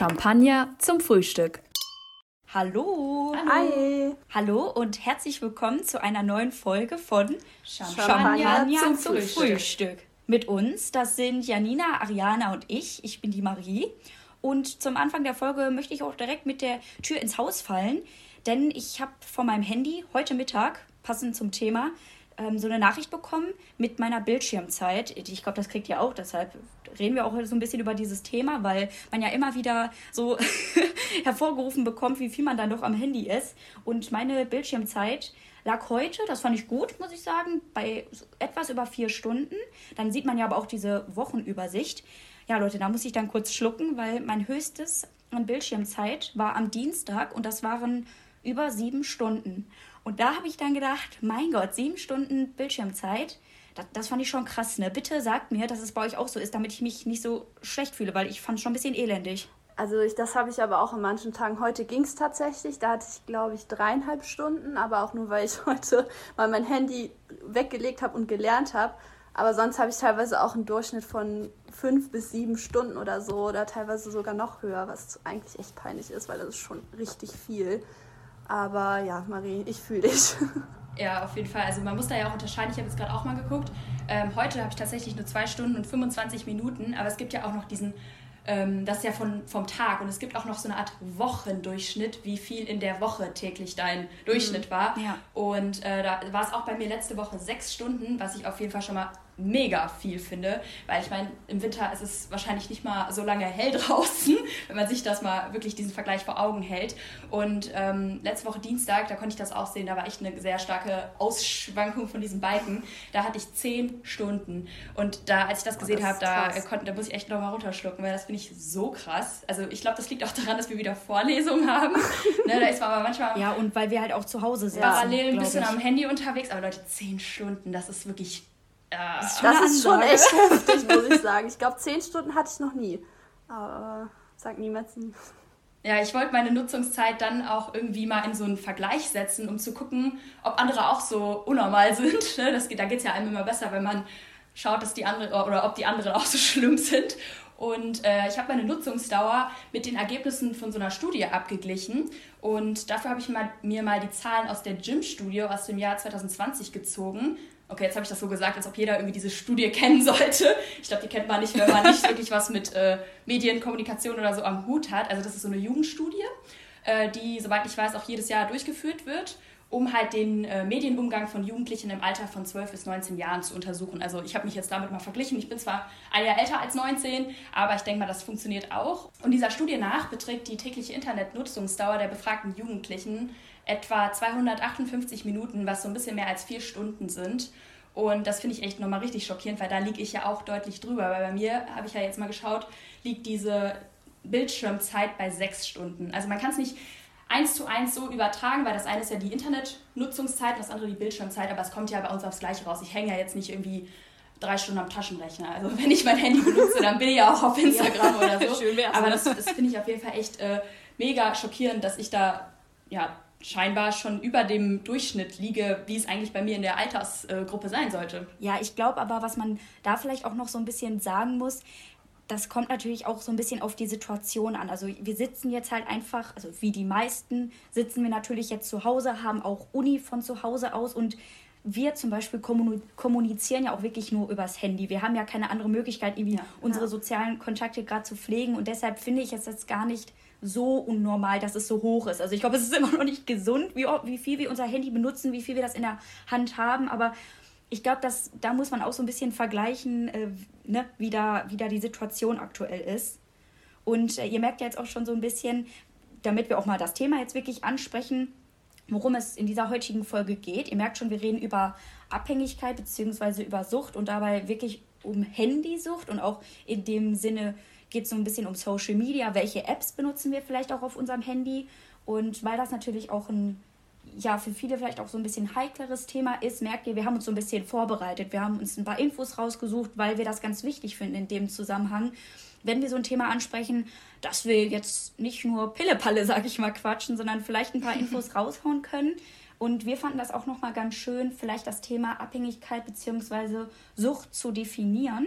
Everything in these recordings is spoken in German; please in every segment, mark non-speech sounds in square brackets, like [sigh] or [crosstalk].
Champagner zum Frühstück. Hallo. Hi. Hallo und herzlich willkommen zu einer neuen Folge von Champagner Champagner zum zum, Frühstück. Frühstück. Mit uns, das sind Janina, Ariana und ich. Ich bin die Marie. Und zum Anfang der Folge möchte ich auch direkt mit der Tür ins Haus fallen, denn ich habe von meinem Handy heute Mittag, passend zum Thema, ähm, so eine Nachricht bekommen mit meiner Bildschirmzeit. Ich glaube, das kriegt ihr auch, deshalb reden wir auch so ein bisschen über dieses Thema, weil man ja immer wieder so [laughs] hervorgerufen bekommt, wie viel man dann doch am Handy ist. Und meine Bildschirmzeit lag heute, das fand ich gut, muss ich sagen, bei etwas über vier Stunden. Dann sieht man ja aber auch diese Wochenübersicht. Ja, Leute, da muss ich dann kurz schlucken, weil mein höchstes an Bildschirmzeit war am Dienstag und das waren über sieben Stunden. Und da habe ich dann gedacht, mein Gott, sieben Stunden Bildschirmzeit, das, das fand ich schon krass, ne? Bitte sagt mir, dass es bei euch auch so ist, damit ich mich nicht so schlecht fühle, weil ich fand es schon ein bisschen elendig. Also ich, das habe ich aber auch an manchen Tagen. Heute ging es tatsächlich. Da hatte ich, glaube ich, dreieinhalb Stunden, aber auch nur, weil ich [laughs] heute mal mein Handy weggelegt habe und gelernt habe. Aber sonst habe ich teilweise auch einen Durchschnitt von fünf bis sieben Stunden oder so oder teilweise sogar noch höher, was eigentlich echt peinlich ist, weil das ist schon richtig viel. Aber ja, Marie, ich fühle dich. Ja, auf jeden Fall. Also man muss da ja auch unterscheiden. Ich habe jetzt gerade auch mal geguckt. Ähm, heute habe ich tatsächlich nur zwei Stunden und 25 Minuten, aber es gibt ja auch noch diesen, ähm, das ist ja von, vom Tag und es gibt auch noch so eine Art Wochendurchschnitt, wie viel in der Woche täglich dein Durchschnitt war. Ja. Und äh, da war es auch bei mir letzte Woche sechs Stunden, was ich auf jeden Fall schon mal mega viel finde, weil ich meine, im Winter ist es wahrscheinlich nicht mal so lange hell [laughs] draußen, wenn man sich das mal wirklich diesen Vergleich vor Augen hält. Und ähm, letzte Woche Dienstag, da konnte ich das auch sehen, da war echt eine sehr starke Ausschwankung von diesen Balken. Da hatte ich zehn Stunden. Und da, als ich das gesehen das habe, da, äh, konnte, da muss ich echt nochmal runterschlucken, weil das finde ich so krass. Also ich glaube, das liegt auch daran, dass wir wieder Vorlesungen haben. [laughs] ne, da ist man aber manchmal Ja, und weil wir halt auch zu Hause sitzen. parallel ein bisschen ich. am Handy unterwegs. Aber Leute, zehn Stunden, das ist wirklich... Äh, schon Das ist schon echt heftig, muss ich [laughs] sagen. Ich glaube, zehn Stunden hatte ich noch nie. Aber äh, sag niemals nie. Ja, ich wollte meine Nutzungszeit dann auch irgendwie mal in so einen Vergleich setzen, um zu gucken, ob andere auch so unnormal [laughs] sind. Ne? Das, geht- da geht es ja einem immer besser, wenn man schaut, dass die andere oder ob die anderen auch so schlimm sind. Und äh, ich habe meine Nutzungsdauer mit den Ergebnissen von so einer Studie abgeglichen. Und dafür habe ich mal, mir mal die Zahlen aus der Gym-Studie aus dem Jahr 2020 gezogen. Okay, jetzt habe ich das so gesagt, als ob jeder irgendwie diese Studie [laughs] kennen sollte. Ich glaube, die kennt man nicht, wenn man nicht wirklich was mit äh, Medien, oder so am Hut hat. Also das ist so eine Jugendstudie, äh, die, soweit ich weiß, auch jedes Jahr durchgeführt wird, um halt den äh, Medienumgang von Jugendlichen im Alter von 12 bis 19 Jahren zu untersuchen. Also ich habe mich jetzt damit mal verglichen. Ich bin zwar ein Jahr älter als 19, aber ich denke mal, das funktioniert auch. Und dieser Studie nach beträgt die tägliche Internetnutzungsdauer der befragten Jugendlichen etwa 258 Minuten, was so ein bisschen mehr als vier Stunden sind. Und das finde ich echt nochmal richtig schockierend, weil da liege ich ja auch deutlich drüber. Weil bei mir, habe ich ja jetzt mal geschaut, liegt diese Bildschirmzeit bei sechs Stunden. Also man kann es nicht eins zu eins so übertragen, weil das eine ist ja die Internetnutzungszeit und das andere die Bildschirmzeit, aber es kommt ja bei uns aufs Gleiche raus. Ich hänge ja jetzt nicht irgendwie drei Stunden am Taschenrechner. Also [laughs] wenn ich mein Handy benutze, dann bin ich ja auch auf Instagram oder so. [laughs] Schön wär's, aber ne? das, das finde ich auf jeden Fall echt äh, mega schockierend, dass ich da ja scheinbar schon über dem Durchschnitt liege, wie es eigentlich bei mir in der Altersgruppe sein sollte. Ja, ich glaube aber, was man da vielleicht auch noch so ein bisschen sagen muss, das kommt natürlich auch so ein bisschen auf die Situation an. Also wir sitzen jetzt halt einfach, also wie die meisten, sitzen wir natürlich jetzt zu Hause, haben auch Uni von zu Hause aus und wir zum Beispiel kommu- kommunizieren ja auch wirklich nur übers Handy. Wir haben ja keine andere Möglichkeit, irgendwie Ja. unsere sozialen Kontakte gerade zu pflegen und deshalb finde ich es jetzt gar nicht so unnormal, dass es so hoch ist. Also ich glaube, es ist [laughs] immer noch nicht gesund, wie, wie viel wir unser Handy benutzen, wie viel wir das in der Hand haben, aber ich glaube, da muss man auch so ein bisschen vergleichen, äh, ne, wie, da, wie da die Situation aktuell ist. Und äh, ihr merkt ja jetzt auch schon so ein bisschen, damit wir auch mal das Thema jetzt wirklich ansprechen, worum es in dieser heutigen Folge geht. Ihr merkt schon, wir reden über Abhängigkeit bzw. über Sucht und dabei wirklich um Handysucht und auch in dem Sinne geht es so ein bisschen um Social Media. Welche Apps benutzen wir vielleicht auch auf unserem Handy? Und weil das natürlich auch ein ja, für viele vielleicht auch so ein bisschen heikleres Thema ist, merkt ihr, wir haben uns so ein bisschen vorbereitet. Wir haben uns ein paar Infos rausgesucht, weil wir das ganz wichtig finden in dem Zusammenhang. Wenn wir so ein Thema ansprechen, dass wir jetzt nicht nur Pillepalle, [laughs] sag ich mal, quatschen, sondern vielleicht ein paar [laughs] Infos raushauen können. Und wir fanden das auch nochmal ganz schön, vielleicht das Thema Abhängigkeit bzw. Sucht zu definieren,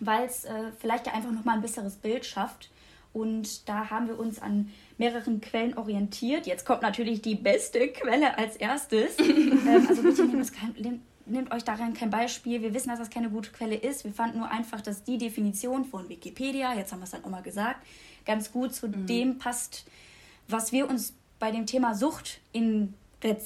weil es äh, vielleicht ja einfach nochmal ein besseres Bild schafft. Und da haben wir uns an mehreren Quellen orientiert. Jetzt kommt natürlich die beste Quelle als erstes. [laughs] ähm, also bitte nehmt, kein, nehmt, euch daran kein Beispiel. Wir wissen, dass das keine gute Quelle ist. Wir fanden nur einfach, dass die Definition von Wikipedia, jetzt haben wir es dann auch mal gesagt, ganz gut zu mhm. dem passt, was wir uns bei dem Thema Sucht in,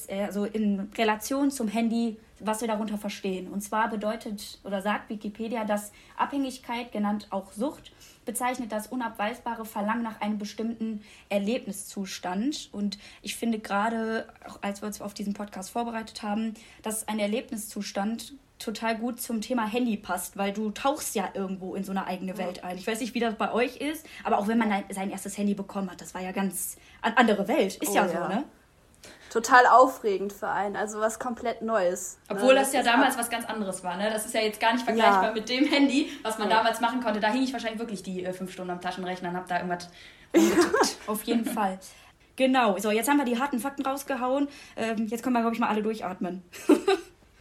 also in Relation zum Handy, was wir darunter verstehen. Und zwar bedeutet oder sagt Wikipedia, dass Abhängigkeit, genannt auch Sucht, bezeichnet das unabweisbare Verlangen nach einem bestimmten Erlebniszustand. Und ich finde gerade, als wir uns auf diesen Podcast vorbereitet haben, dass ein Erlebniszustand total gut zum Thema Handy passt, weil du tauchst ja irgendwo in so eine eigene Welt ein. Ich weiß nicht, wie das bei euch ist, aber auch wenn man sein erstes Handy bekommen hat, das war ja ganz andere Welt. Ist oh, ja, ja so, ne? Total aufregend für einen, also was komplett Neues. Ne? Obwohl ne? das, das ja damals was ganz anderes war, ne? Das ist ja jetzt gar nicht vergleichbar ja. mit dem Handy, was man ja. damals machen konnte. Da hing ich wahrscheinlich wirklich die äh, fünf Stunden am Taschenrechner und hab da irgendwas umgetippt. [laughs] Auf jeden Fall. Genau, so jetzt haben wir die harten Fakten rausgehauen. Ähm, jetzt können wir, glaube ich, mal alle durchatmen. [laughs]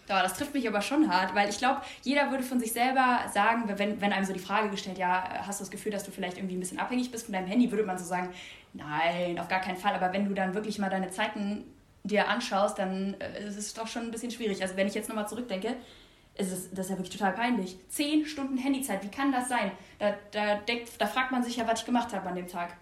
Ja, das trifft mich aber schon hart, weil ich glaube, jeder würde von sich selber sagen, wenn, wenn einem so die Frage gestellt, ja, hast du das Gefühl, dass du vielleicht irgendwie ein bisschen abhängig bist von deinem Handy, würde man so sagen, nein, auf gar keinen Fall. Aber wenn du dann wirklich mal deine Zeiten dir anschaust, dann äh, ist es doch schon ein bisschen schwierig. Also wenn ich jetzt nochmal zurückdenke, ist es, das ist ja wirklich total peinlich. Zehn Stunden Handyzeit, wie kann das sein? Da, da, denkt, da fragt man sich ja, was ich gemacht habe an dem Tag.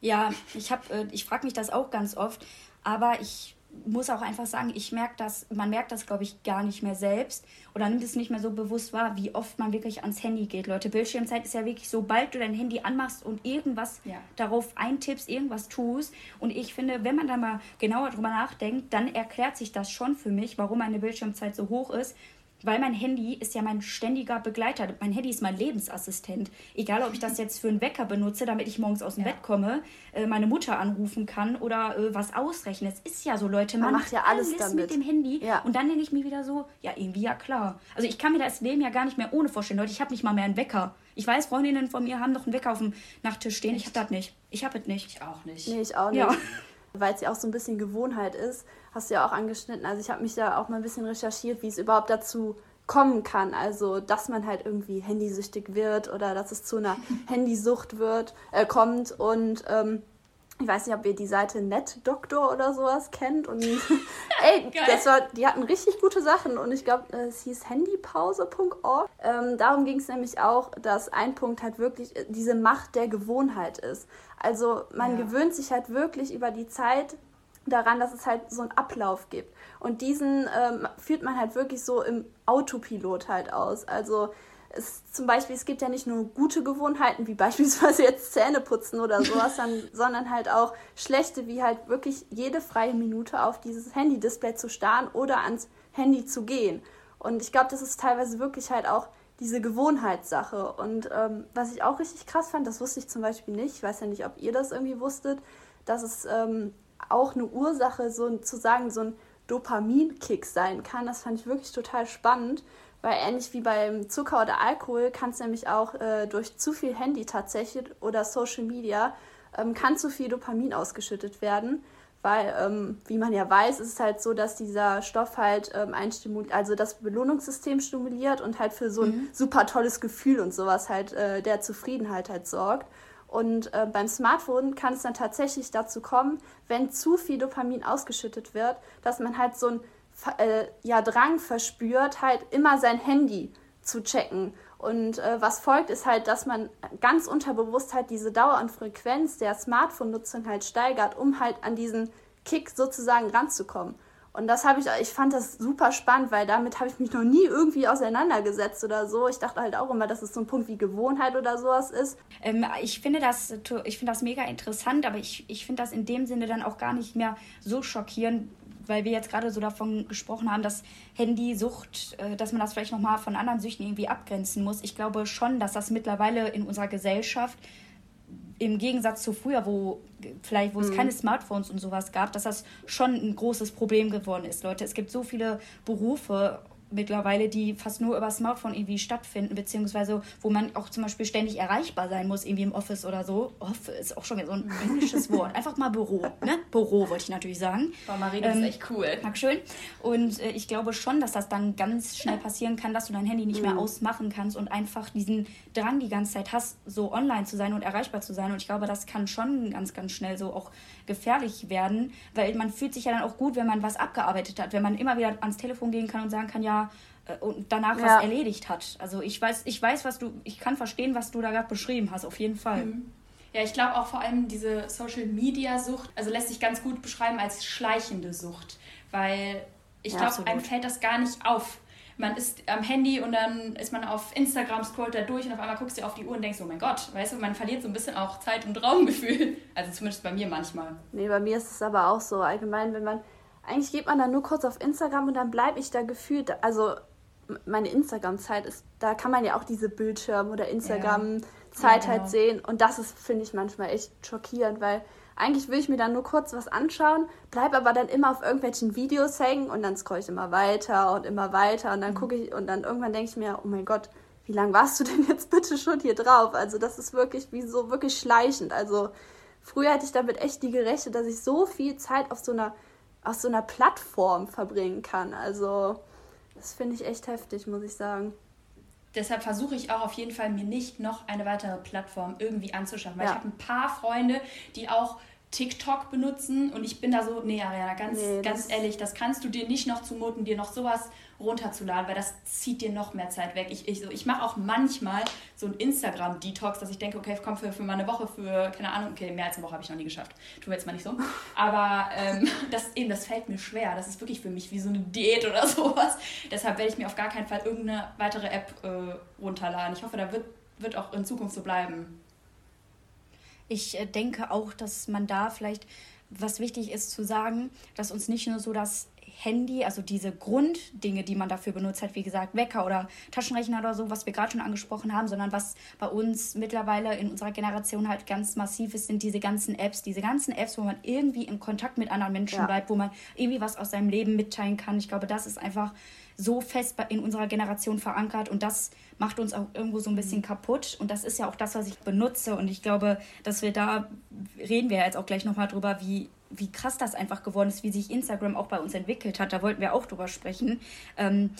Ja, ich, äh, ich frage mich das auch ganz oft, aber ich muss auch einfach sagen, ich merke das, man merkt das, glaube ich, gar nicht mehr selbst oder nimmt es nicht mehr so bewusst wahr, wie oft man wirklich ans Handy geht. Leute, Bildschirmzeit ist ja wirklich, sobald du dein Handy anmachst und irgendwas ja. darauf eintippst, irgendwas tust. Und ich finde, wenn man da mal genauer drüber nachdenkt, dann erklärt sich das schon für mich, warum meine Bildschirmzeit so hoch ist. Weil mein Handy ist ja mein ständiger Begleiter. Mein Handy ist mein Lebensassistent. Egal, ob ich das jetzt für einen Wecker benutze, damit ich morgens aus dem ja. Bett komme, äh, meine Mutter anrufen kann oder äh, was ausrechnen. Es ist ja so, Leute, man, man macht ja alles, alles mit dem Handy. Ja. Und dann denke ich mir wieder so, ja, irgendwie ja klar. Also ich kann mir das Leben ja gar nicht mehr ohne vorstellen. Leute, ich habe nicht mal mehr einen Wecker. Ich weiß, Freundinnen von mir haben noch einen Wecker auf dem Nachttisch stehen. Echt? Ich habe das nicht. Ich habe es nicht. Ich auch nicht. Nee, ich auch nicht. Ja. [laughs] Weil es ja auch so ein bisschen Gewohnheit ist hast du ja auch angeschnitten. Also ich habe mich da auch mal ein bisschen recherchiert, wie es überhaupt dazu kommen kann. Also dass man halt irgendwie handysüchtig wird oder dass es zu einer [laughs] Handysucht wird, äh, kommt. Und ähm, ich weiß nicht, ob ihr die Seite NetDoktor oder sowas kennt. Und [laughs] ey, das war, die hatten richtig gute Sachen. Und ich glaube, es hieß handypause.org. Ähm, darum ging es nämlich auch, dass ein Punkt halt wirklich diese Macht der Gewohnheit ist. Also man ja. gewöhnt sich halt wirklich über die Zeit daran, dass es halt so einen Ablauf gibt. Und diesen ähm, führt man halt wirklich so im Autopilot halt aus. Also es, zum Beispiel, es gibt ja nicht nur gute Gewohnheiten, wie [laughs] beispielsweise jetzt Zähne putzen oder sowas, dann, [laughs] sondern halt auch schlechte, wie halt wirklich jede freie Minute auf dieses Handy-Display zu starren oder ans Handy zu gehen. Und ich glaube, das ist teilweise wirklich halt auch diese Gewohnheitssache. Und ähm, was ich auch richtig krass fand, das wusste ich zum Beispiel nicht, ich weiß ja nicht, ob ihr das irgendwie wusstet, dass es ähm, auch eine Ursache, so zu sagen, so ein Dopaminkick sein kann. Das fand ich wirklich total spannend, weil ähnlich wie beim Zucker oder Alkohol kann es nämlich auch äh, durch zu viel Handy tatsächlich oder Social Media ähm, kann zu viel Dopamin ausgeschüttet werden. Weil, ähm, wie man ja weiß, ist es halt so, dass dieser Stoff halt ähm, ein Stimul also das Belohnungssystem stimuliert und halt für so ein mhm. super tolles Gefühl und sowas halt äh, der Zufriedenheit halt sorgt. Und äh, beim Smartphone kann es dann tatsächlich dazu kommen, wenn zu viel Dopamin ausgeschüttet wird, dass man halt so einen äh, ja, Drang verspürt, halt immer sein Handy zu checken. Und äh, was folgt, ist halt, dass man ganz unterbewusst halt diese Dauer und Frequenz der Smartphone-Nutzung halt steigert, um halt an diesen Kick sozusagen ranzukommen. Und das habe ich, ich fand das super spannend, weil damit habe ich mich noch nie irgendwie auseinandergesetzt oder so. Ich dachte halt auch immer, dass es so ein Punkt wie Gewohnheit oder sowas ist. Ähm, ich finde das, ich finde das mega interessant, aber ich, ich finde das in dem Sinne dann auch gar nicht mehr so schockierend, weil wir jetzt gerade so davon gesprochen haben, dass Handysucht, äh, dass man das vielleicht nochmal von anderen Süchten irgendwie abgrenzen muss. Ich glaube schon, dass das mittlerweile in unserer Gesellschaft im Gegensatz zu früher, wo vielleicht, wo es mhm. keine Smartphones und sowas gab, dass das schon ein großes Problem geworden ist, Leute. Es gibt so viele Berufe mittlerweile, die fast nur über Smartphone irgendwie stattfinden, beziehungsweise wo man auch zum Beispiel ständig erreichbar sein muss, irgendwie im Office oder so. Office ist auch schon wieder so ein [laughs] englisches Wort. Einfach mal Büro, ne? Büro wollte ich natürlich sagen. Boah, Marie, das ähm, ist echt cool. Dankeschön. Und äh, ich glaube schon, dass das dann ganz schnell passieren kann, dass du dein Handy nicht mehr mhm. ausmachen kannst und einfach diesen Drang die ganze Zeit hast, so online zu sein und erreichbar zu sein. Und ich glaube, das kann schon ganz, ganz schnell so auch gefährlich werden, weil man fühlt sich ja dann auch gut, wenn man was abgearbeitet hat, wenn man immer wieder ans Telefon gehen kann und sagen kann, ja, äh, und danach ja. was erledigt hat. Also ich weiß, ich weiß, was du, ich kann verstehen, was du da gerade beschrieben hast, auf jeden Fall. Mhm. Ja, ich glaube auch vor allem diese Social Media Sucht, also lässt sich ganz gut beschreiben als schleichende Sucht, weil ich ja, glaube, einem fällt das gar nicht auf. Man ist am Handy und dann ist man auf Instagram, scrollt da durch und auf einmal guckst du auf die Uhr und denkst, oh mein Gott, weißt du, man verliert so ein bisschen auch Zeit- und Raumgefühl. [laughs] Also zumindest bei mir manchmal. Nee, bei mir ist es aber auch so allgemein, wenn man, eigentlich geht man dann nur kurz auf Instagram und dann bleibe ich da gefühlt, also meine Instagram-Zeit ist, da kann man ja auch diese Bildschirm- oder Instagram-Zeit ja. halt genau. sehen. Und das ist, finde ich, manchmal echt schockierend, weil eigentlich will ich mir dann nur kurz was anschauen, bleibe aber dann immer auf irgendwelchen Videos hängen und dann scroll ich immer weiter und immer weiter und dann mhm. gucke ich und dann irgendwann denke ich mir, oh mein Gott, wie lange warst du denn jetzt [laughs] bitte schon hier drauf? Also das ist wirklich wie so wirklich schleichend. Also früher hätte ich damit echt nie gerechnet, dass ich so viel Zeit auf so einer auf so einer Plattform verbringen kann. Also das finde ich echt heftig, muss ich sagen. Deshalb versuche ich auch auf jeden Fall, mir nicht noch eine weitere Plattform irgendwie anzuschaffen. Weil ja. ich habe ein paar Freunde, die auch TikTok benutzen und ich bin da so, nee, Ariana, ganz, nee, ganz ehrlich, das kannst du dir nicht noch zumuten, dir noch sowas runterzuladen, weil das zieht dir noch mehr Zeit weg. Ich, ich, ich mache auch manchmal so ein Instagram-Detox, dass ich denke, okay, komm, für, für mal eine Woche, für, keine Ahnung, okay, mehr als eine Woche habe ich noch nie geschafft. Tun wir jetzt mal nicht so. Aber ähm, [laughs] das eben, das fällt mir schwer. Das ist wirklich für mich wie so eine Diät oder [laughs] sowas. Deshalb werde ich mir auf gar keinen Fall irgendeine weitere App äh, runterladen. Ich hoffe, da wird, wird auch in Zukunft so bleiben. Ich äh, denke auch, dass man da vielleicht, was wichtig ist zu sagen, dass uns nicht nur so das Handy, also diese Grunddinge, die man dafür benutzt hat, wie gesagt, Wecker oder Taschenrechner oder so, was wir gerade schon angesprochen haben, sondern was bei uns mittlerweile in unserer Generation halt ganz massiv ist, sind diese ganzen Apps, diese ganzen Apps, wo man irgendwie in Kontakt mit anderen Menschen ja. bleibt, wo man irgendwie was aus seinem Leben mitteilen kann. Ich glaube, das ist einfach so fest in unserer Generation verankert und das macht uns auch irgendwo so ein bisschen mhm. kaputt. Und das ist ja auch das, was ich benutze. Und ich glaube, dass wir da, reden wir jetzt auch gleich nochmal drüber, wie wie krass das einfach geworden ist, wie sich Instagram auch bei uns entwickelt hat. Da wollten wir auch drüber sprechen. Ähm,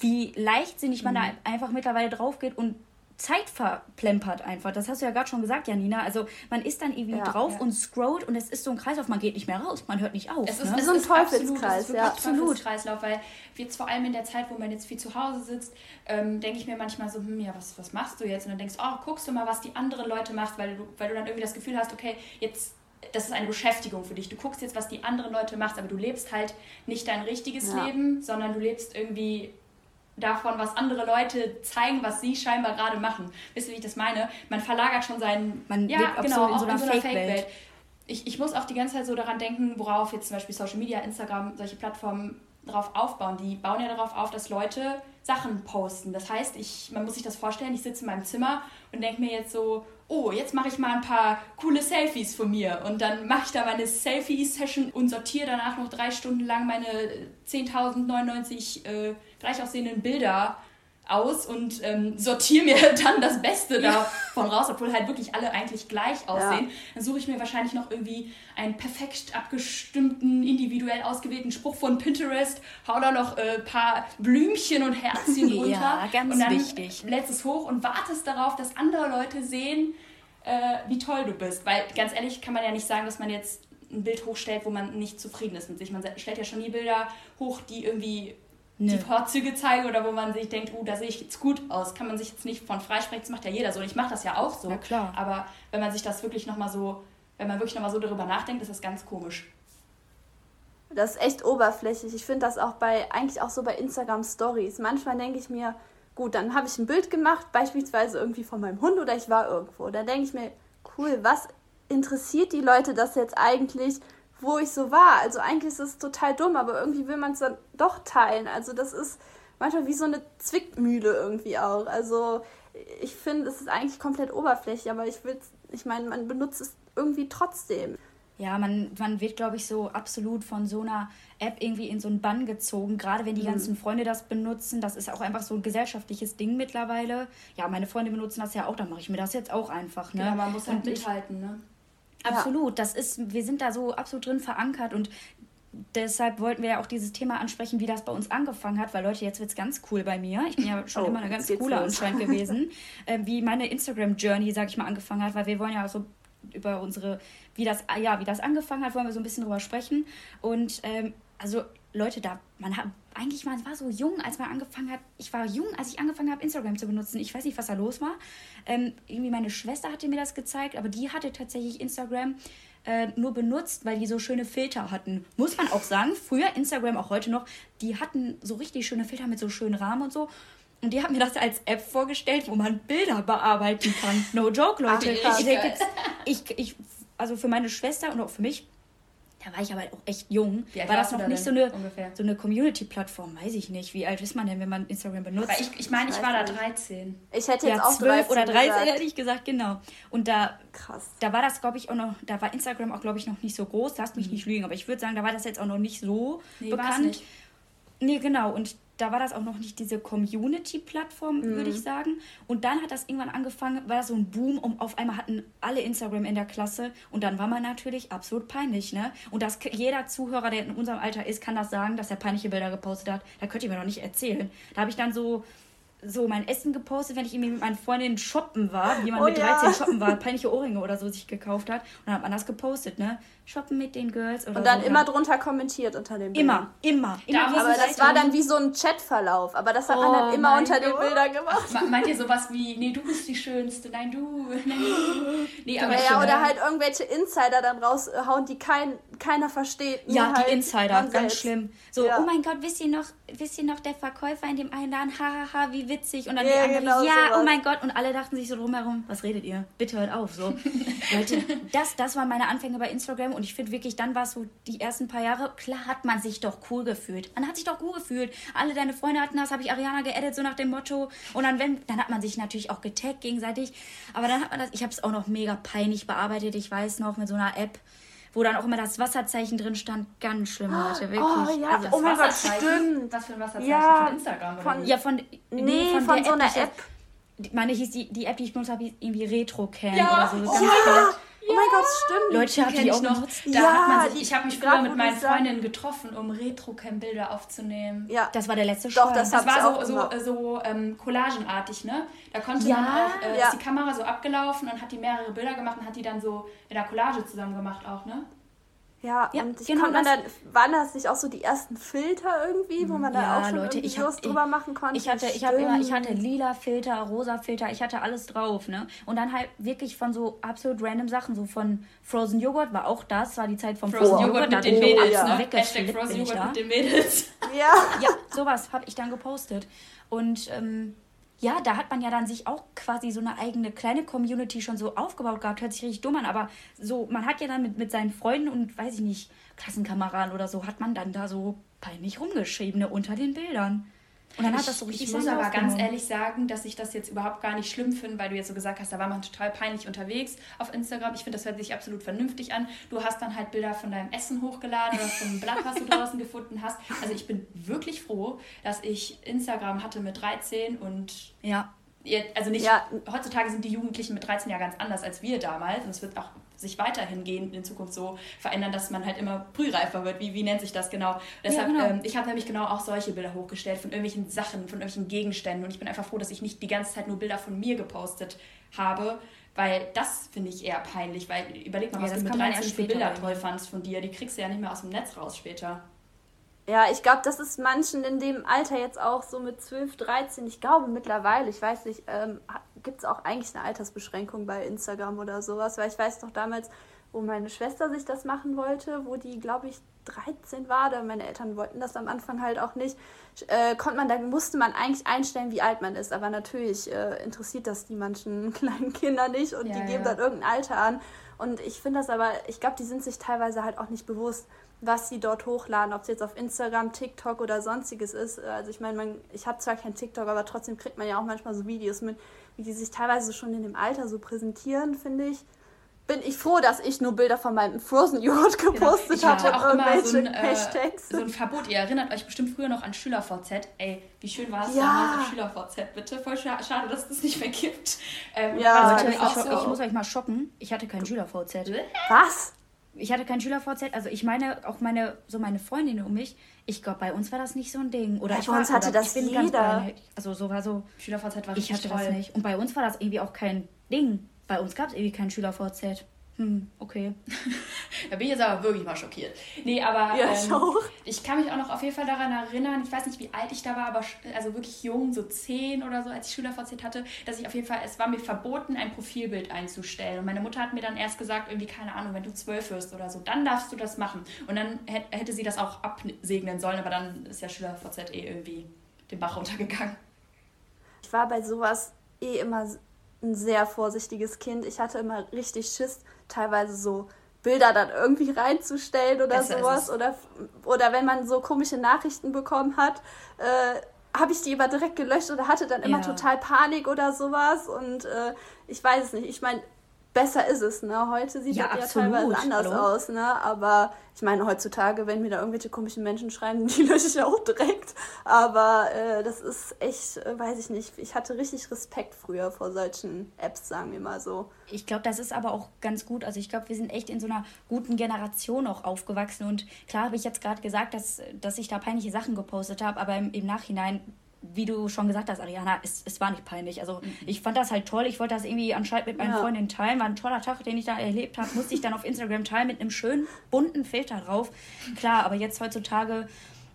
wie leichtsinnig man mhm. da einfach mittlerweile drauf geht und Zeit verplempert einfach. Das hast du ja gerade schon gesagt, Janina. Also man ist dann irgendwie ja, drauf ja. und scrollt und es ist so ein Kreislauf, man geht nicht mehr raus, man hört nicht auf. Es ist, ne? es so ein Teufelskreis, ja. Absolut. Teufelskreislauf, weil jetzt vor allem in der Zeit, wo man jetzt viel zu Hause sitzt, ähm, denke ich mir manchmal so, hm, ja, was, was machst du jetzt? Und dann denkst du, oh, guckst du mal, was die anderen Leute machen, weil du, weil du dann irgendwie das Gefühl hast, okay, jetzt das ist eine Beschäftigung für dich. Du guckst jetzt, was die anderen Leute machen, aber du lebst halt nicht dein richtiges ja. Leben, sondern du lebst irgendwie davon, was andere Leute zeigen, was sie scheinbar gerade machen. Wisst ihr, wie ich das meine? Man verlagert schon seinen. Man ja, lebt genau, in so einer, so einer Fake-Welt. Fake ich, ich muss auch die ganze Zeit so daran denken, worauf jetzt zum Beispiel Social Media, Instagram, solche Plattformen darauf aufbauen. Die bauen ja darauf auf, dass Leute Sachen posten. Das heißt, ich, man muss sich das vorstellen, ich sitze in meinem Zimmer und denke mir jetzt so, oh, jetzt mache ich mal ein paar coole Selfies von mir. Und dann mache ich da meine Selfie-Session und sortiere danach noch drei Stunden lang meine 10.099 äh, gleich aussehenden Bilder aus und ähm, sortiere mir [laughs] dann das Beste davon raus, obwohl halt wirklich alle eigentlich gleich aussehen. Ja. Dann suche ich mir wahrscheinlich noch irgendwie einen perfekt abgestimmten, individuell ausgewählten Spruch von Pinterest, hau da noch ein äh, paar Blümchen und Herzchen [laughs] runter. Ja, ganz und dann wichtig. lädst es hoch und wartest darauf, dass andere Leute sehen, äh, wie toll du bist. Weil ganz ehrlich kann man ja nicht sagen, dass man jetzt ein Bild hochstellt, wo man nicht zufrieden ist mit sich. Man stellt ja schon die Bilder hoch, die irgendwie nee. die Vorzüge zeigen oder wo man sich denkt, oh, da sehe ich jetzt gut aus, kann man sich jetzt nicht von freisprechen, das macht ja jeder so. Und ich mache das ja auch so. Ja, klar. Aber wenn man sich das wirklich nochmal so, wenn man wirklich nochmal so darüber nachdenkt, ist das ganz komisch. Das ist echt oberflächlich. Ich finde das auch bei, eigentlich auch so bei Instagram Stories. Manchmal denke ich mir, gut, dann habe ich ein Bild gemacht, beispielsweise irgendwie von meinem Hund oder ich war irgendwo. Dann denke ich mir, cool, was interessiert die Leute das jetzt eigentlich? Wo ich so war. Also eigentlich ist es total dumm, aber irgendwie will man es dann doch teilen. Also das ist manchmal wie so eine Zwickmühle irgendwie auch. Also ich finde, es ist eigentlich komplett oberflächlich, aber ich will, ich meine, man benutzt es irgendwie trotzdem. ja, man, man wird, glaube ich, so absolut von so einer App irgendwie in so einen Bann gezogen, gerade wenn die mhm. ganzen Freunde das benutzen. Das ist auch einfach so ein gesellschaftliches Ding mittlerweile. Ja, meine Freunde benutzen das ja auch, dann mache ich mir das jetzt auch einfach. Ne? Ja, man muss halt mithalten, ne? Absolut, das ist, wir sind da so absolut drin verankert und deshalb wollten wir ja auch dieses Thema ansprechen, wie das bei uns angefangen hat, weil Leute, jetzt wird es ganz cool bei mir. Ich bin ja schon oh, immer eine ganz coole anscheinend gewesen, [laughs] äh, wie meine Instagram-Journey, sag ich mal, angefangen hat, weil wir wollen ja so über unsere, wie das, ja, wie das angefangen hat, wollen wir so ein bisschen drüber sprechen. Und ähm, also Leute, da, man hat, eigentlich, man war so jung, als man angefangen hat, ich war jung, als ich angefangen habe, Instagram zu benutzen. Ich weiß nicht, was da los war. Ähm, irgendwie meine Schwester hatte mir das gezeigt, aber die hatte tatsächlich Instagram äh, nur benutzt, weil die so schöne Filter hatten. Muss man auch sagen, früher, Instagram auch heute noch, die hatten so richtig schöne Filter mit so schönen Rahmen und so. Und die hat mir das als App vorgestellt, wo man Bilder bearbeiten kann. No joke, Leute. Ach, ich, ich, ich, also für meine Schwester und auch für mich, da war ich aber auch echt jung, war das noch nicht so eine, so eine Community-Plattform, weiß ich nicht. Wie alt ist man denn, wenn man Instagram benutzt? Aber ich, ich meine, ich, war da 13. Ich hätte jetzt ja, auch 12 oder 13 gesagt. hätte ich gesagt, genau. Und da, Krass. da war das, glaube ich, auch noch, da war Instagram auch, glaube ich, noch nicht so groß. Lasst mich mhm. nicht lügen, aber ich würde sagen, da war das jetzt auch noch nicht so nee, bekannt. Nicht. Nee, genau. Und da war das auch noch nicht diese Community-Plattform, mhm. würde ich sagen. Und dann hat das irgendwann angefangen, war das so ein Boom und auf einmal hatten alle Instagram in der Klasse und dann war man natürlich absolut peinlich, ne? Und das jeder Zuhörer, der in unserem Alter ist, kann das sagen, dass er peinliche Bilder gepostet hat. Da könnt ihr mir doch nicht erzählen. Da habe ich dann so so mein Essen gepostet, wenn ich irgendwie mit meinen Freundinnen shoppen war, wie man oh, mit 13 ja. shoppen war, [laughs] peinliche Ohrringe oder so sich gekauft hat. Und dann hat man das gepostet, ne? Shoppen mit den Girls oder Und dann so, immer ja. drunter kommentiert unter den Bildern. Immer, immer. immer aber das war dann wie so ein Chatverlauf. Aber das hat oh, man dann immer unter den Bildern gemacht. Ach, meint ihr sowas wie, nee, du bist die Schönste, nein, du, nein, du. Nee, [laughs] aber ja, oder halt irgendwelche Insider dann raushauen, die kein, keiner versteht. Ja, die halt Insider, ganz selbst. schlimm. So, ja. oh mein Gott, wisst ihr noch, wisst ihr noch, der Verkäufer in dem einen Laden, hahaha, wie witzig. Und dann ja, die andere, genau, ja, sowas. oh mein Gott. Und alle dachten sich so drumherum, was redet ihr? Bitte hört auf. So. [laughs] Leute, das, das waren meine Anfänge bei Instagram und ich finde wirklich, dann war es so die ersten paar Jahre, klar hat man sich doch cool gefühlt. Man hat sich doch cool gefühlt. Alle deine Freunde hatten das, habe ich Ariana geedit, so nach dem Motto. Und dann, wenn, dann hat man sich natürlich auch getaggt gegenseitig. Aber dann hat man das, ich habe es auch noch mega peinlich bearbeitet, ich weiß noch, mit so einer App wo dann auch immer das Wasserzeichen drin stand. Ganz schlimm, Leute, wirklich. Oh ja, also oh mein Gott, stimmt. Was für ein Wasserzeichen? Ja, von Instagram? Von, ja, von, nee, von, von so einer App. Ich meine, hieß die, die App, die ich benutzt habe, irgendwie Retrocam ja. oder so. Ganz ja. Oh mein Gott, stimmt. Leute, habt die auch noch? Da ja, hat man sich, ich habe mich früher mit meinen Freundinnen getroffen, um Retrocam-Bilder aufzunehmen. Ja. Das war der letzte Doch, das, das war so, so, so ähm, collagenartig, ne? Da konnte ja, man auch, äh, ja. ist die Kamera so abgelaufen und hat die mehrere Bilder gemacht und hat die dann so in der Collage zusammen gemacht auch, ne? Ja, ja, und ich genau man dann, waren das nicht auch so die ersten Filter irgendwie, wo man ja, da auch schon Leute, ich hab, drüber machen konnte? Ich hatte, ich habe immer, ich hatte lila Filter, rosa Filter, ich hatte alles drauf, ne? Und dann halt wirklich von so absolut random Sachen, so von Frozen Joghurt war auch das, war die Zeit von Frozen Joghurt mit den Mädels, ja. ne? Hashtag Frozen Joghurt mit den Mädels. Ja. ja, sowas habe ich dann gepostet. Und ähm, ja, da hat man ja dann sich auch quasi so eine eigene kleine Community schon so aufgebaut gehabt. Hört sich richtig dumm an, aber so, man hat ja dann mit, mit seinen Freunden und weiß ich nicht, Klassenkameraden oder so, hat man dann da so peinlich rumgeschrieben ne, unter den Bildern. Und dann hat das so richtig Ich muss aber ganz ehrlich sagen, dass ich das jetzt überhaupt gar nicht schlimm finde, weil du jetzt so gesagt hast, da war man total peinlich unterwegs auf Instagram. Ich finde, das hört sich absolut vernünftig an. Du hast dann halt Bilder von deinem Essen hochgeladen oder vom Blatt, was du [laughs] draußen gefunden hast. Also ich bin wirklich froh, dass ich Instagram hatte mit 13 und ja. Also nicht, ja. heutzutage sind die Jugendlichen mit 13 ja ganz anders als wir damals und es wird auch sich weiterhin gehen in Zukunft so verändern, dass man halt immer frühreifer wird. Wie, wie nennt sich das genau? Deshalb, ja, genau. Ähm, ich habe nämlich genau auch solche Bilder hochgestellt von irgendwelchen Sachen, von irgendwelchen Gegenständen. Und ich bin einfach froh, dass ich nicht die ganze Zeit nur Bilder von mir gepostet habe, weil das finde ich eher peinlich, weil überleg mal, was ja, du mit 13 für Bilder toll fandst von dir, die kriegst du ja nicht mehr aus dem Netz raus später. Ja, ich glaube, das ist manchen in dem Alter jetzt auch so mit 12, 13. Ich glaube mittlerweile, ich weiß nicht, ähm, gibt es auch eigentlich eine Altersbeschränkung bei Instagram oder sowas, weil ich weiß doch damals, wo meine Schwester sich das machen wollte, wo die, glaube ich, 13 war, da meine Eltern wollten das am Anfang halt auch nicht, äh, konnte man, da musste man eigentlich einstellen, wie alt man ist. Aber natürlich äh, interessiert das die manchen [laughs] kleinen Kinder nicht und ja, die geben ja. dann irgendein Alter an. Und ich finde das aber, ich glaube, die sind sich teilweise halt auch nicht bewusst, was sie dort hochladen, ob es jetzt auf Instagram, TikTok oder sonstiges ist. Also ich meine, ich habe zwar kein TikTok, aber trotzdem kriegt man ja auch manchmal so Videos mit, wie die sich teilweise schon in dem Alter so präsentieren, finde ich. bin ich froh, dass ich nur Bilder von meinem Frozen Joghurt genau. gepostet genau. habe und irgendwelche so ein, äh, Hashtags. So ein Verbot. Ihr erinnert euch bestimmt früher noch an SchülerVZ. Ey, wie schön war es ja. damals auf SchülerVZ, bitte? Voll schade, dass es das nicht mehr gibt. Ähm, ja, Leute, ich, so ich, muss euch mal schocken. Ich hatte kein SchülerVZ. Was? Ich hatte kein SchülerVZ. Also ich meine, auch meine, so meine Freundinnen um mich, ich glaube, bei uns war das nicht so ein Ding. Oder bei ich uns war, hatte das jeder. also so war so. SchülerVZ war Ich hatte toll. das nicht. Und bei uns war das irgendwie auch kein Ding. Bei uns gab es irgendwie kein SchülerVZ. Hm, okay. [laughs] da bin ich jetzt aber wirklich mal schockiert. Nee, aber ja, ähm, ich kann mich auch noch auf jeden Fall daran erinnern, ich weiß nicht, wie alt ich da war, aber also wirklich jung, so zehn oder so, als ich SchülerVZ hatte, dass ich auf jeden Fall, es war mir verboten, ein Profilbild einzustellen. Und meine Mutter hat mir dann erst gesagt, irgendwie, keine Ahnung, wenn du zwölf wirst oder so, dann darfst du das machen. Und dann hätte sie das auch absegnen sollen, aber dann ist ja SchülerVZ eh irgendwie den Bach runtergegangen. Ich war bei sowas eh immer ein sehr vorsichtiges Kind. Ich hatte immer richtig Schiss, teilweise so Bilder dann irgendwie reinzustellen oder Besser sowas. Oder, oder wenn man so komische Nachrichten bekommen hat, äh, habe ich die immer direkt gelöscht oder hatte dann immer ja. total Panik oder sowas. Und äh, ich weiß es nicht. Ich meine, besser ist es, ne? Heute sieht ja, das ja teilweise anders Hallo? aus, ne? Aber ich meine, heutzutage, wenn mir da irgendwelche komischen Menschen schreiben, [laughs] die lösche ich auch direkt. Aber äh, das ist echt, äh, weiß ich nicht. Ich hatte richtig Respekt früher vor solchen Apps, sagen wir mal so. Ich glaube, das ist aber auch ganz gut. Also ich glaube, wir sind echt in so einer guten Generation auch aufgewachsen. Und klar habe ich jetzt gerade gesagt, dass, dass ich da peinliche Sachen gepostet habe, aber im, im Nachhinein wie du schon gesagt hast, Ariana, es, es war nicht peinlich. Also mhm. ich fand das halt toll. Ich wollte das irgendwie anscheinend mit meinen ja. Freundinnen teilen. War ein toller Tag, den ich da erlebt habe. Musste ich dann auf Instagram teilen mit einem schönen bunten Filter drauf. Klar, aber jetzt heutzutage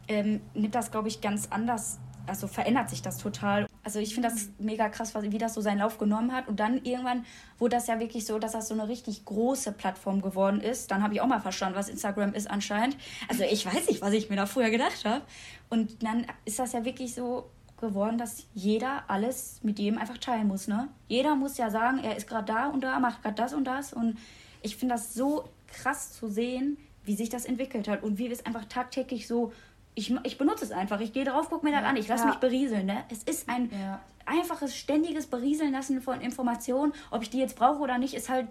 ähm, nimmt das, glaube ich, ganz anders. Also verändert sich das total. Also ich finde das mega krass, wie das so seinen Lauf genommen hat. Und dann irgendwann wurde das ja wirklich so, dass das so eine richtig große Plattform geworden ist. Dann habe ich auch mal verstanden, was Instagram ist anscheinend. Also ich weiß nicht, was ich mir da früher gedacht habe. Und dann ist das ja wirklich so geworden, dass jeder alles mit jedem einfach teilen muss. Ne? Jeder muss ja sagen, er ist gerade da und da, macht gerade das und das. Und ich finde das so krass zu sehen, wie sich das entwickelt hat und wie wir es einfach tagtäglich so. Ich, ich benutze es einfach. Ich gehe drauf, gucke mir das ja, an. Ich lasse ja. mich berieseln. Ne? Es ist ein ja. einfaches, ständiges Berieseln lassen von Informationen. Ob ich die jetzt brauche oder nicht, ist halt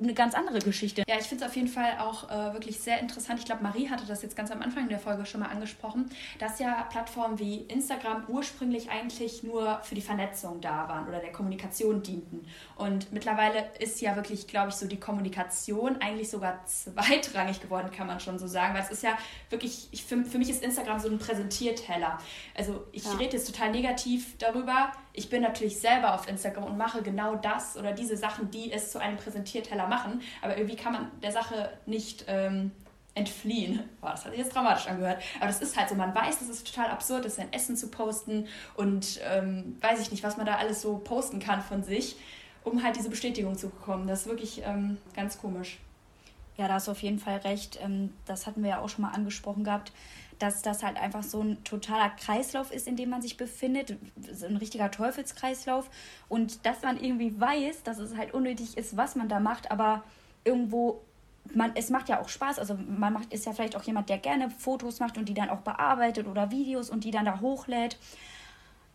eine ganz andere Geschichte. Ja, ich finde es auf jeden Fall auch äh, wirklich sehr interessant. Ich glaube, Marie hatte das jetzt ganz am Anfang der Folge schon mal angesprochen, dass ja Plattformen wie Instagram ursprünglich eigentlich nur für die Vernetzung da waren oder der Kommunikation dienten. Und mittlerweile ist ja wirklich, glaube ich, so die Kommunikation eigentlich sogar zweitrangig geworden, kann man schon so sagen. Weil es ist ja wirklich, ich, für, für mich ist Instagram so ein Präsentierteller. Also ich ja. rede jetzt total negativ darüber. Ich bin natürlich selber auf Instagram und mache genau das oder diese Sachen, die es zu einem Präsentierteller machen. Aber irgendwie kann man der Sache nicht ähm, entfliehen. Boah, das hat sich jetzt dramatisch angehört. Aber das ist halt so, man weiß, es ist total absurd ist, sein Essen zu posten und ähm, weiß ich nicht, was man da alles so posten kann von sich, um halt diese Bestätigung zu bekommen. Das ist wirklich ähm, ganz komisch. Ja, da hast du auf jeden Fall recht. Ähm, das hatten wir ja auch schon mal angesprochen gehabt dass das halt einfach so ein totaler Kreislauf ist, in dem man sich befindet, so ein richtiger Teufelskreislauf und dass man irgendwie weiß, dass es halt unnötig ist, was man da macht, aber irgendwo man, es macht ja auch Spaß, also man macht, ist ja vielleicht auch jemand, der gerne Fotos macht und die dann auch bearbeitet oder Videos und die dann da hochlädt.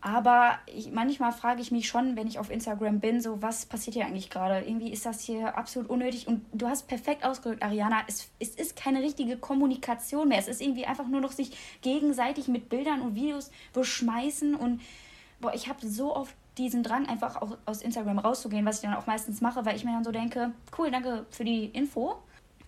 Aber ich, manchmal frage ich mich schon, wenn ich auf Instagram bin, so was passiert hier eigentlich gerade? Irgendwie ist das hier absolut unnötig. Und du hast perfekt ausgedrückt, Ariana, es, es ist keine richtige Kommunikation mehr. Es ist irgendwie einfach nur noch sich gegenseitig mit Bildern und Videos beschmeißen. Und boah, ich habe so oft diesen Drang, einfach auch aus Instagram rauszugehen, was ich dann auch meistens mache, weil ich mir dann so denke, cool, danke für die Info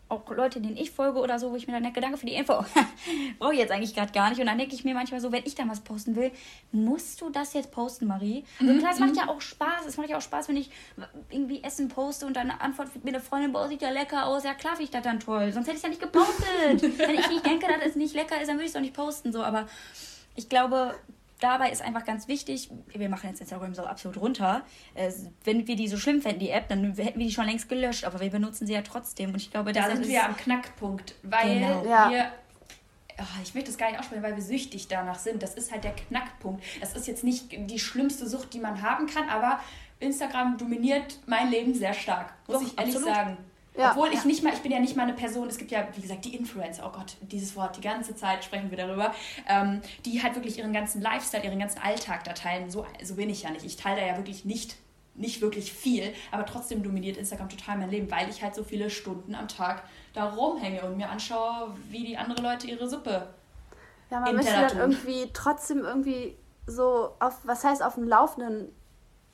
auch Leute, denen ich folge oder so, wo ich mir dann denke, danke für die Info. [laughs] Brauche ich jetzt eigentlich gerade gar nicht. Und dann denke ich mir manchmal so, wenn ich dann was posten will, musst du das jetzt posten, Marie? Also mhm. klar, es macht ja auch Spaß. Es macht ja auch Spaß, wenn ich irgendwie Essen poste und dann antwortet mir eine Freundin, boah, sieht ja lecker aus. Ja, klar finde ich das dann toll. Sonst hätte ich es ja nicht gepostet. [laughs] wenn ich nicht denke, dass es nicht lecker ist, dann würde ich es auch nicht posten. So, aber ich glaube, dabei ist einfach ganz wichtig, wir machen jetzt Instagram so absolut runter. Äh, wenn wir die so schlimm fänden, die App, dann hätten wir die schon längst gelöscht, aber wir benutzen sie ja trotzdem. Und ich glaube, da sind wir am Knackpunkt, weil genau. ja. wir. Oh, ich möchte das gar nicht aussprechen, weil wir süchtig danach sind. Das ist halt der Knackpunkt. Das ist jetzt nicht die schlimmste Sucht, die man haben kann, aber Instagram dominiert mein Leben sehr stark, muss Doch, ich ehrlich absolut. sagen. Ja, Obwohl ich ja. nicht mal, ich bin ja nicht mal eine Person, es gibt ja, wie gesagt, die Influencer, oh Gott, dieses Wort, die ganze Zeit sprechen wir darüber, ähm, die halt wirklich ihren ganzen Lifestyle, ihren ganzen Alltag da teilen. So, so bin ich ja nicht. Ich teile da ja wirklich nicht nicht wirklich viel, aber trotzdem dominiert Instagram total mein Leben, weil ich halt so viele Stunden am Tag da rumhänge und mir anschaue, wie die anderen Leute ihre Suppe. Ja, man möchte dann irgendwie trotzdem irgendwie so auf, was heißt auf dem Laufenden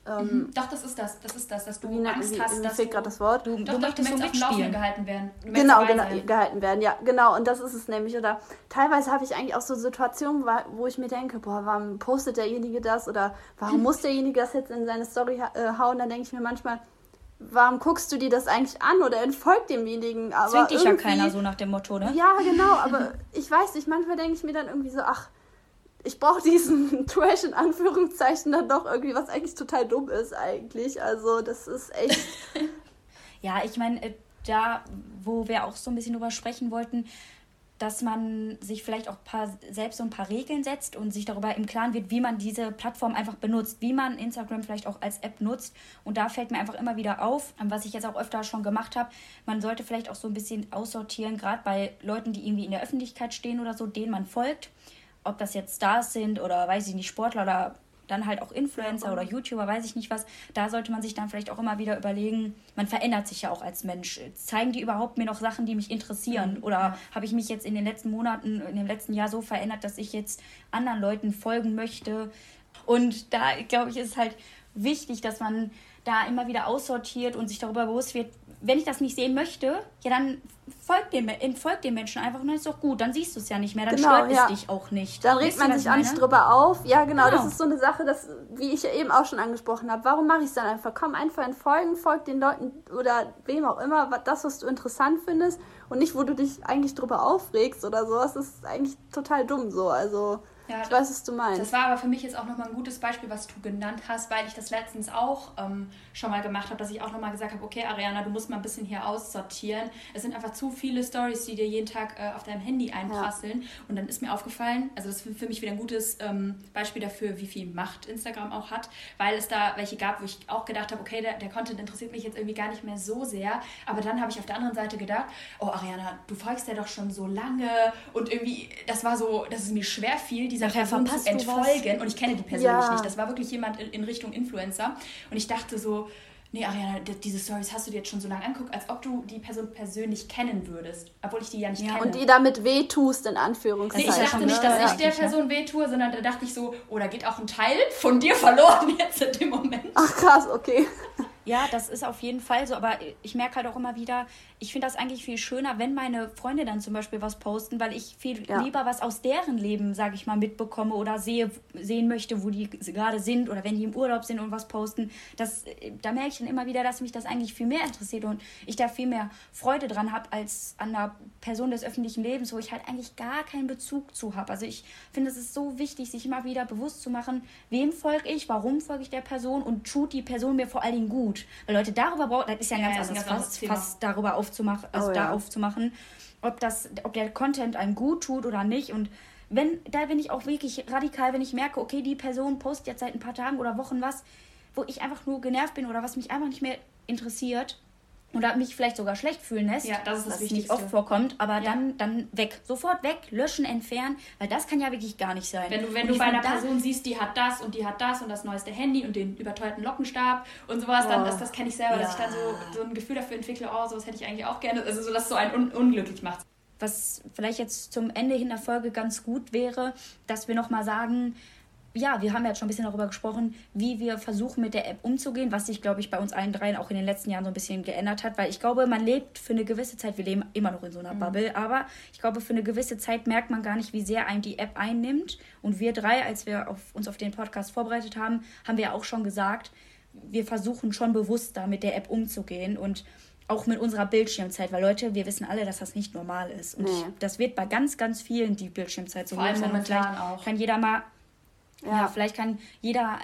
ähm, mhm. Doch, das ist das. Das ist das, dass du wie, Angst wie, hast, dass du, das Wort. Du, doch, du, möchtest dem Laufenden gehalten werden. Genau, genau gehalten werden, ja, genau. Und das ist es nämlich. Oder teilweise habe ich eigentlich auch so Situationen, wo ich mir denke, boah, warum postet derjenige das? Oder warum muss derjenige das jetzt in seine Story äh, hauen? Dann denke ich mir manchmal, warum guckst du dir das eigentlich an oder entfolgt demjenigen? Aber Zwingt dich ja keiner so nach dem Motto, ne? Ja, genau. Aber ich weiß nicht, manchmal denke ich mir dann irgendwie so, ach, ich brauche diesen [laughs] Trash in Anführungszeichen dann doch irgendwie, was eigentlich total dumm ist eigentlich. Also das ist echt. [laughs] ja, ich meine, äh, da, wo wir auch so ein bisschen drüber sprechen wollten, dass man sich vielleicht auch paar, selbst so ein paar Regeln setzt und sich darüber im Klaren wird, wie man diese Plattform einfach benutzt, wie man Instagram vielleicht auch als App nutzt. Und da fällt mir einfach immer wieder auf, was ich jetzt auch öfter schon gemacht habe, man sollte vielleicht auch so ein bisschen aussortieren, gerade bei Leuten, die irgendwie in der Öffentlichkeit stehen oder so, denen man folgt ob das jetzt Stars sind oder weiß ich nicht, Sportler oder dann halt auch Influencer oder YouTuber, weiß ich nicht was, da sollte man sich dann vielleicht auch immer wieder überlegen, man verändert sich ja auch als Mensch. Zeigen die überhaupt mir noch Sachen, die mich interessieren? Mhm. Oder habe ich mich jetzt in den letzten Monaten, in dem letzten Jahr so verändert, dass ich jetzt anderen Leuten folgen möchte? Und da, glaube ich, ist es halt wichtig, dass man da immer wieder aussortiert und sich darüber bewusst wird, wenn ich das nicht sehen möchte, ja, dann folgt dem, folgt dem Menschen einfach und dann ist doch gut. Dann siehst du es ja nicht mehr, dann genau, stört ja. es dich auch nicht. Dann regt man sich auch nicht drüber auf. Ja, genau, genau, das ist so eine Sache, das, wie ich ja eben auch schon angesprochen habe. Warum mache ich es dann einfach? Komm einfach in Folgen, folg den Leuten oder wem auch immer, das, was du interessant findest und nicht, wo du dich eigentlich drüber aufregst oder sowas. Das ist eigentlich total dumm so. Also. Ja, ich weiß, was du meinst. Das war aber für mich jetzt auch nochmal ein gutes Beispiel, was du genannt hast, weil ich das letztens auch ähm, schon mal gemacht habe, dass ich auch nochmal gesagt habe, okay, Ariana, du musst mal ein bisschen hier aussortieren. Es sind einfach zu viele Stories, die dir jeden Tag äh, auf deinem Handy einprasseln. Ja. Und dann ist mir aufgefallen, also das ist für mich wieder ein gutes ähm, Beispiel dafür, wie viel Macht Instagram auch hat, weil es da welche gab, wo ich auch gedacht habe, okay, der, der Content interessiert mich jetzt irgendwie gar nicht mehr so sehr. Aber dann habe ich auf der anderen Seite gedacht, oh Ariana, du folgst ja doch schon so lange und irgendwie, das war so, dass es mir schwer fiel, dieser Person zu entfolgen. Und ich kenne die persönlich ja. nicht. Das war wirklich jemand in, Richtung Influencer. Und ich dachte so, nee, Ariana, diese Stories hast du dir jetzt schon so lange angeguckt, als ob du die Person persönlich kennen würdest, obwohl ich die ja nicht ja, kenne. Und die damit wehtust, in Anführungszeichen. Nee, ich dachte nicht, dass ja. ich der Person wehtue, sondern da dachte ich so, oh, da geht auch ein Teil von dir verloren jetzt in dem Moment. Ach krass, okay. Ja, das ist auf jeden Fall so, aber ich merke halt auch immer wieder, ich finde das eigentlich viel schöner, wenn meine Freunde dann zum Beispiel was posten, weil ich viel ja. lieber was aus deren Leben, sage ich mal, mitbekomme oder sehe, sehen möchte, wo die gerade sind oder wenn die im Urlaub sind und was posten. Das, da merke ich dann immer wieder, dass mich das eigentlich viel mehr interessiert und ich da viel mehr Freude dran habe als an einer Person des öffentlichen Lebens, wo ich halt eigentlich gar keinen Bezug zu habe. Also ich finde, es ist so wichtig, sich immer wieder bewusst zu machen, wem folge ich, warum folge ich der Person und tut die Person mir vor allen Dingen gut. Weil Leute darüber brauchen, das ist ja ein ja, ganz ja, anderes Fass, Fass darüber aufzumachen, also oh, da ja. aufzumachen, ob das, ob der Content einem gut tut oder nicht. Und wenn, da bin ich auch wirklich radikal, wenn ich merke, okay, die Person postet jetzt seit ein paar Tagen oder Wochen was, wo ich einfach nur genervt bin oder was mich einfach nicht mehr interessiert, oder mich vielleicht sogar schlecht fühlen lässt, ja, das ist das was nicht oft vorkommt, aber ja. dann, dann weg. Sofort weg, löschen, entfernen, weil das kann ja wirklich gar nicht sein. Wenn du, wenn du bei einer Person siehst, die hat das und die hat das und das neueste Handy und den überteuerten Lockenstab und sowas, oh. dann das, das kenne ich selber, ja. dass ich dann so, so ein Gefühl dafür entwickle, oh, sowas hätte ich eigentlich auch gerne. Also so, dass so einen un unglücklich macht. Was vielleicht jetzt zum Ende hin der Folge ganz gut wäre, dass wir nochmal sagen, ja, wir haben ja jetzt schon ein bisschen darüber gesprochen, wie wir versuchen, mit der App umzugehen, was sich, glaube ich, bei uns allen dreien auch in den letzten Jahren so ein bisschen geändert hat, weil ich glaube, man lebt für eine gewisse Zeit, wir leben immer noch in so einer mhm. Bubble, aber ich glaube, für eine gewisse Zeit merkt man gar nicht, wie sehr einem die App einnimmt. Und wir drei, als wir auf, uns auf den Podcast vorbereitet haben, haben wir auch schon gesagt, wir versuchen schon bewusster mit der App umzugehen und auch mit unserer Bildschirmzeit, weil Leute, wir wissen alle, dass das nicht normal ist. Und nee. ich, das wird bei ganz, ganz vielen die Bildschirmzeit so sein. Und vielleicht auch. kann jeder mal ja. ja, vielleicht kann jeder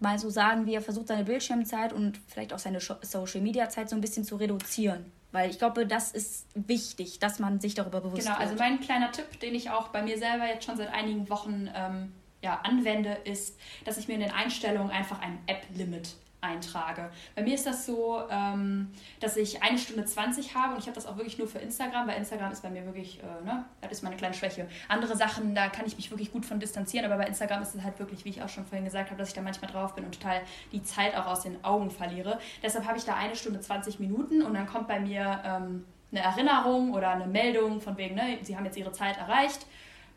mal so sagen, wie er versucht, seine Bildschirmzeit und vielleicht auch seine Social Media Zeit so ein bisschen zu reduzieren. Weil ich glaube, das ist wichtig, dass man sich darüber bewusst genau, wird. Genau, also mein kleiner Tipp, den ich auch bei mir selber jetzt schon seit einigen Wochen ähm, ja, anwende, ist, dass ich mir in den Einstellungen einfach ein App-Limit eintrage. Bei mir ist das so, ähm, dass ich eine Stunde 20 habe und ich habe das auch wirklich nur für Instagram, weil Instagram ist bei mir wirklich, äh, ne, das ist meine kleine Schwäche. Andere Sachen, da kann ich mich wirklich gut von distanzieren, aber bei Instagram ist es halt wirklich, wie ich auch schon vorhin gesagt habe, dass ich da manchmal drauf bin und total die Zeit auch aus den Augen verliere. Deshalb habe ich da eine Stunde 20 Minuten und dann kommt bei mir ähm, eine Erinnerung oder eine Meldung von wegen, ne, sie haben jetzt ihre Zeit erreicht.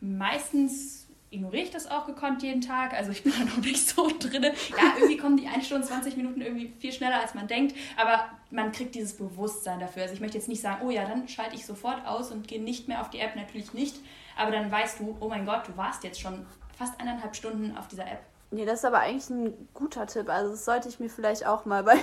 Meistens ignoriere ich das auch gekonnt jeden Tag. Also ich bin [laughs] da noch nicht so drin. Ja, irgendwie kommen die 1 Stunde 20 Minuten irgendwie viel schneller, als man denkt. Aber man kriegt dieses Bewusstsein dafür. Also ich möchte jetzt nicht sagen, oh ja, dann schalte ich sofort aus und gehe nicht mehr auf die App. Natürlich nicht. Aber dann weißt du, oh mein Gott, du warst jetzt schon fast eineinhalb Stunden auf dieser App. Nee, das ist aber eigentlich ein guter Tipp. Also das sollte ich mir vielleicht auch mal [laughs] bei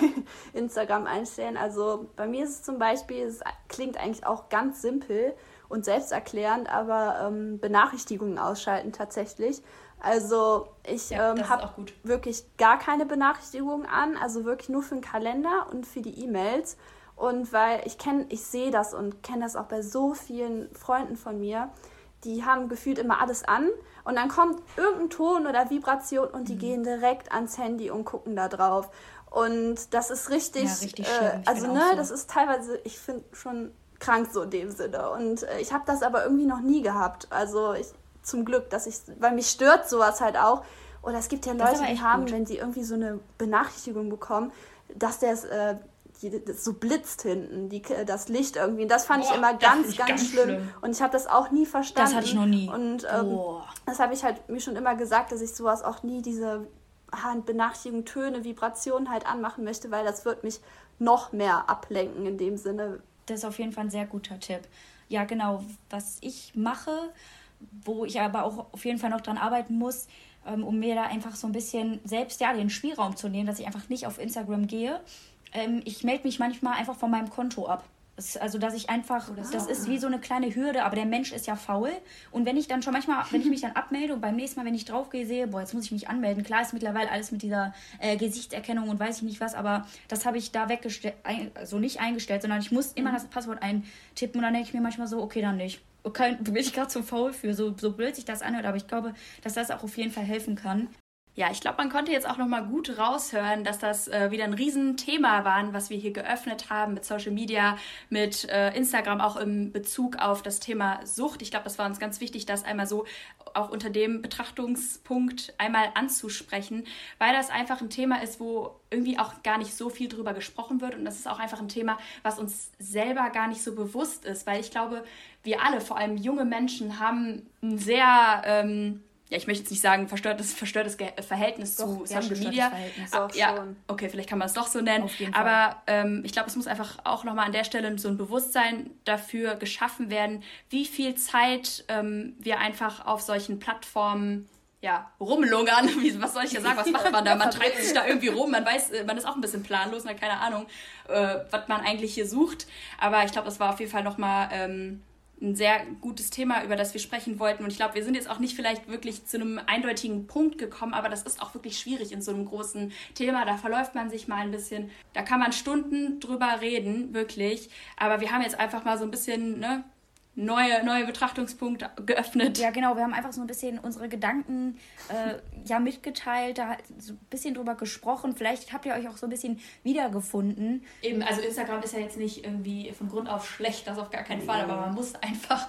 Instagram einstellen. Also bei mir ist es zum Beispiel, es klingt eigentlich auch ganz simpel, und selbsterklärend, aber ähm, Benachrichtigungen ausschalten tatsächlich. Also ich ja, ähm, habe wirklich gar keine Benachrichtigungen an, also wirklich nur für den Kalender und für die E-Mails. Und weil ich kenne, ich sehe das und kenne das auch bei so vielen Freunden von mir, die haben gefühlt immer alles an und dann kommt irgendein Ton oder Vibration und die mhm. gehen direkt ans Handy und gucken da drauf. Und das ist richtig, ja, richtig äh, also ne, so. das ist teilweise, ich finde schon krank so in dem Sinne. Und äh, ich habe das aber irgendwie noch nie gehabt. Also ich, zum Glück, dass ich, weil mich stört sowas halt auch. Oder es gibt ja Leute, die haben, gut. wenn sie irgendwie so eine Benachrichtigung bekommen, dass der äh, so blitzt hinten, die, das Licht irgendwie. Und das fand Boah, ich immer ganz, ganz, ganz schlimm. schlimm. Und ich habe das auch nie verstanden. Das hatte ich noch nie. Und ähm, das habe ich halt mir schon immer gesagt, dass ich sowas auch nie diese Benachrichtigungen, Töne, Vibrationen halt anmachen möchte, weil das wird mich noch mehr ablenken in dem Sinne, das ist auf jeden Fall ein sehr guter Tipp. Ja, genau, was ich mache, wo ich aber auch auf jeden Fall noch dran arbeiten muss, ähm, um mir da einfach so ein bisschen selbst ja den Spielraum zu nehmen, dass ich einfach nicht auf Instagram gehe. Ähm, ich melde mich manchmal einfach von meinem Konto ab. Also, dass ich einfach, das, das ist wie so eine kleine Hürde, aber der Mensch ist ja faul. Und wenn ich dann schon manchmal, wenn ich mich dann abmelde und beim nächsten Mal, wenn ich draufgehe, sehe, boah, jetzt muss ich mich anmelden. Klar ist mittlerweile alles mit dieser äh, Gesichtserkennung und weiß ich nicht was, aber das habe ich da weggestellt, also nicht eingestellt, sondern ich muss immer mhm. das Passwort eintippen und dann denke ich mir manchmal so, okay, dann nicht. Okay, [laughs] bin ich gerade zu faul für, so, so blöd sich das anhört, aber ich glaube, dass das auch auf jeden Fall helfen kann. Ja, ich glaube, man konnte jetzt auch noch mal gut raushören, dass das äh, wieder ein Riesenthema war, was wir hier geöffnet haben mit Social Media, mit äh, Instagram auch im Bezug auf das Thema Sucht. Ich glaube, das war uns ganz wichtig, das einmal so auch unter dem Betrachtungspunkt einmal anzusprechen, weil das einfach ein Thema ist, wo irgendwie auch gar nicht so viel drüber gesprochen wird und das ist auch einfach ein Thema, was uns selber gar nicht so bewusst ist, weil ich glaube, wir alle, vor allem junge Menschen, haben ein sehr ähm, ja, ich möchte jetzt nicht sagen, verstörtes, verstörtes Verhältnis doch, zu Social Media. Verhältnis. Ah, ja, schon. okay, vielleicht kann man es doch so nennen. Aber ähm, ich glaube, es muss einfach auch nochmal an der Stelle so ein Bewusstsein dafür geschaffen werden, wie viel Zeit ähm, wir einfach auf solchen Plattformen ja, rumlungern. [laughs] Wie, was soll ich ja sagen? Was macht man da? Man treibt sich da irgendwie rum. Man weiß, äh, man ist auch ein bisschen planlos, ne? keine Ahnung, äh, was man eigentlich hier sucht. Aber ich glaube, das war auf jeden Fall nochmal ähm, ein sehr gutes Thema, über das wir sprechen wollten. Und ich glaube, wir sind jetzt auch nicht vielleicht wirklich zu einem eindeutigen Punkt gekommen, aber das ist auch wirklich schwierig in so einem großen Thema. Da verläuft man sich mal ein bisschen. Da kann man Stunden drüber reden, wirklich. Aber wir haben jetzt einfach mal so ein bisschen ne, neue, neue Betrachtungspunkte geöffnet. Ja, genau. Wir haben einfach so ein bisschen unsere Gedanken äh, ja mitgeteilt, da so ein bisschen drüber gesprochen. Vielleicht habt ihr euch auch so ein bisschen wiedergefunden. Eben, also Instagram ist ja jetzt nicht irgendwie von Grund auf schlecht, das auf gar keinen Fall, aber man muss einfach,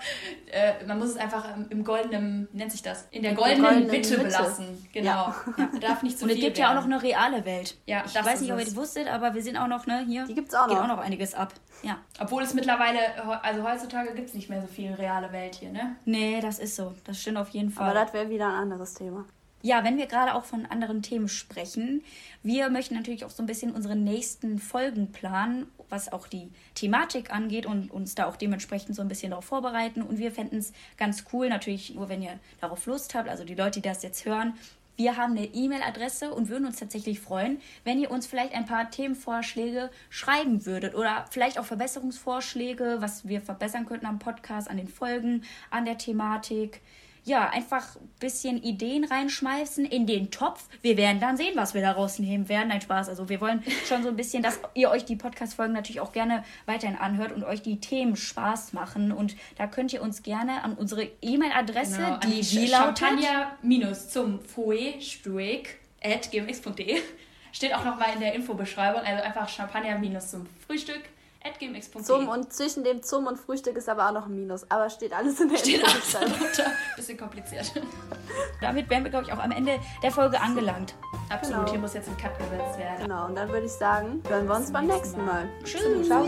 äh, man muss es einfach im goldenen, nennt sich das? In der goldenen, goldenen Mitte, Mitte, belassen. Genau. Ja. [laughs] ja. darf nicht zu Und es gibt werden. ja auch noch eine reale Welt. Ja, ich weiß nicht, ob ihr das wusstet, aber wir sind auch noch, ne, hier. Die gibt es auch noch. Geht auch noch einiges ab. Ja. Obwohl es mittlerweile, also heutzutage gibt es nicht mehr so viel reale Welt hier, ne? Nee, das ist so. Das stimmt auf jeden Fall. Aber das wäre wieder ein anderes Thema. Ja, wenn wir gerade auch von anderen Themen sprechen, wir möchten natürlich auch so ein bisschen unsere nächsten Folgen planen, was auch die Thematik angeht und uns da auch dementsprechend so ein bisschen darauf vorbereiten. Und wir fänden es ganz cool, natürlich nur, wenn ihr darauf Lust habt, also die Leute, die das jetzt hören, wir haben eine E-Mail-Adresse und würden uns tatsächlich freuen, wenn ihr uns vielleicht ein paar Themenvorschläge schreiben würdet oder vielleicht auch Verbesserungsvorschläge, was wir verbessern könnten am Podcast, an den Folgen, an der Thematik ja, einfach ein bisschen Ideen reinschmeißen in den Topf. Wir werden dann sehen, was wir daraus nehmen werden. Nein, Spaß. Also wir wollen [laughs] schon so ein bisschen, dass ihr euch die Podcast-Folgen natürlich auch gerne weiterhin anhört und euch die Themen Spaß machen. Und da könnt ihr uns gerne an unsere E-Mail-Adresse, genau, die wie lautet? minus zum at gmx.de Steht auch nochmal in der Infobeschreibung. Also einfach Champagner minus zum Frühstück. gmx.de. Zum und zwischen dem Zum und Frühstück ist aber auch noch ein Minus. Aber steht alles in der Steht alles darunter. [laughs] Bisschen kompliziert. [laughs] Damit wären wir, glaube ich, auch am Ende der Folge angelangt. Absolut, Genau. hier muss jetzt ein Cut gesetzt werden. Genau, und dann würde ich sagen, hören wir uns beim nächsten nächsten Mal. Tschüss. Ciao.